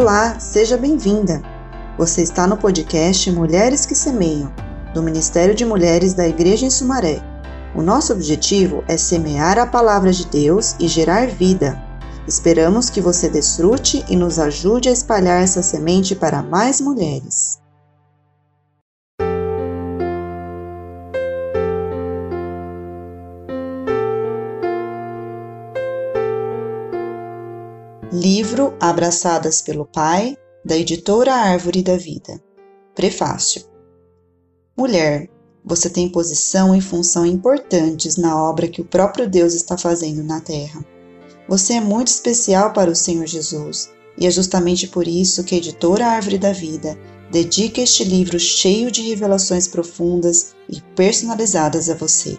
Olá, seja bem-vinda! Você está no podcast Mulheres que Semeiam, do Ministério de Mulheres da Igreja em Sumaré. O nosso objetivo é semear a palavra de Deus e gerar vida. Esperamos que você desfrute e nos ajude a espalhar essa semente para mais mulheres. Livro Abraçadas pelo Pai, da editora Árvore da Vida. Prefácio. Mulher, você tem posição e função importantes na obra que o próprio Deus está fazendo na terra. Você é muito especial para o Senhor Jesus, e é justamente por isso que a editora Árvore da Vida dedica este livro cheio de revelações profundas e personalizadas a você.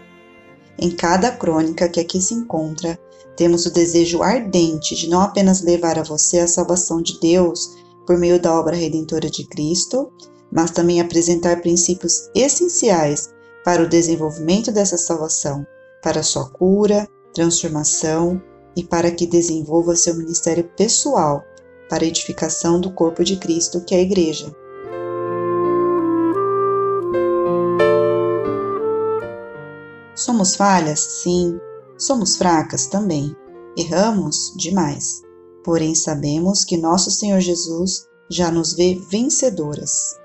Em cada crônica que aqui se encontra, temos o desejo ardente de não apenas levar a você a salvação de Deus por meio da obra redentora de Cristo, mas também apresentar princípios essenciais para o desenvolvimento dessa salvação, para sua cura, transformação e para que desenvolva seu ministério pessoal para a edificação do corpo de Cristo, que é a Igreja. Somos falhas? Sim, Somos fracas também, erramos demais. Porém, sabemos que nosso Senhor Jesus já nos vê vencedoras.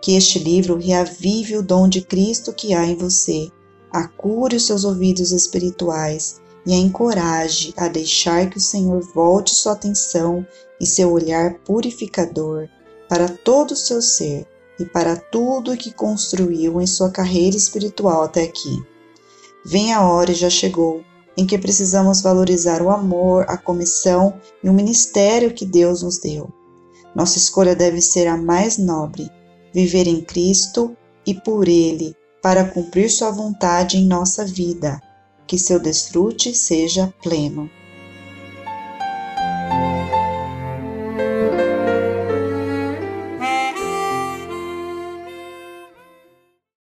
Que este livro reavive o dom de Cristo que há em você, acure os seus ouvidos espirituais e a encoraje a deixar que o Senhor volte sua atenção e seu olhar purificador para todo o seu ser e para tudo o que construiu em sua carreira espiritual até aqui. Vem a hora e já chegou em que precisamos valorizar o amor, a comissão e o ministério que Deus nos deu. Nossa escolha deve ser a mais nobre: viver em Cristo e por Ele, para cumprir Sua vontade em nossa vida. Que seu desfrute seja pleno.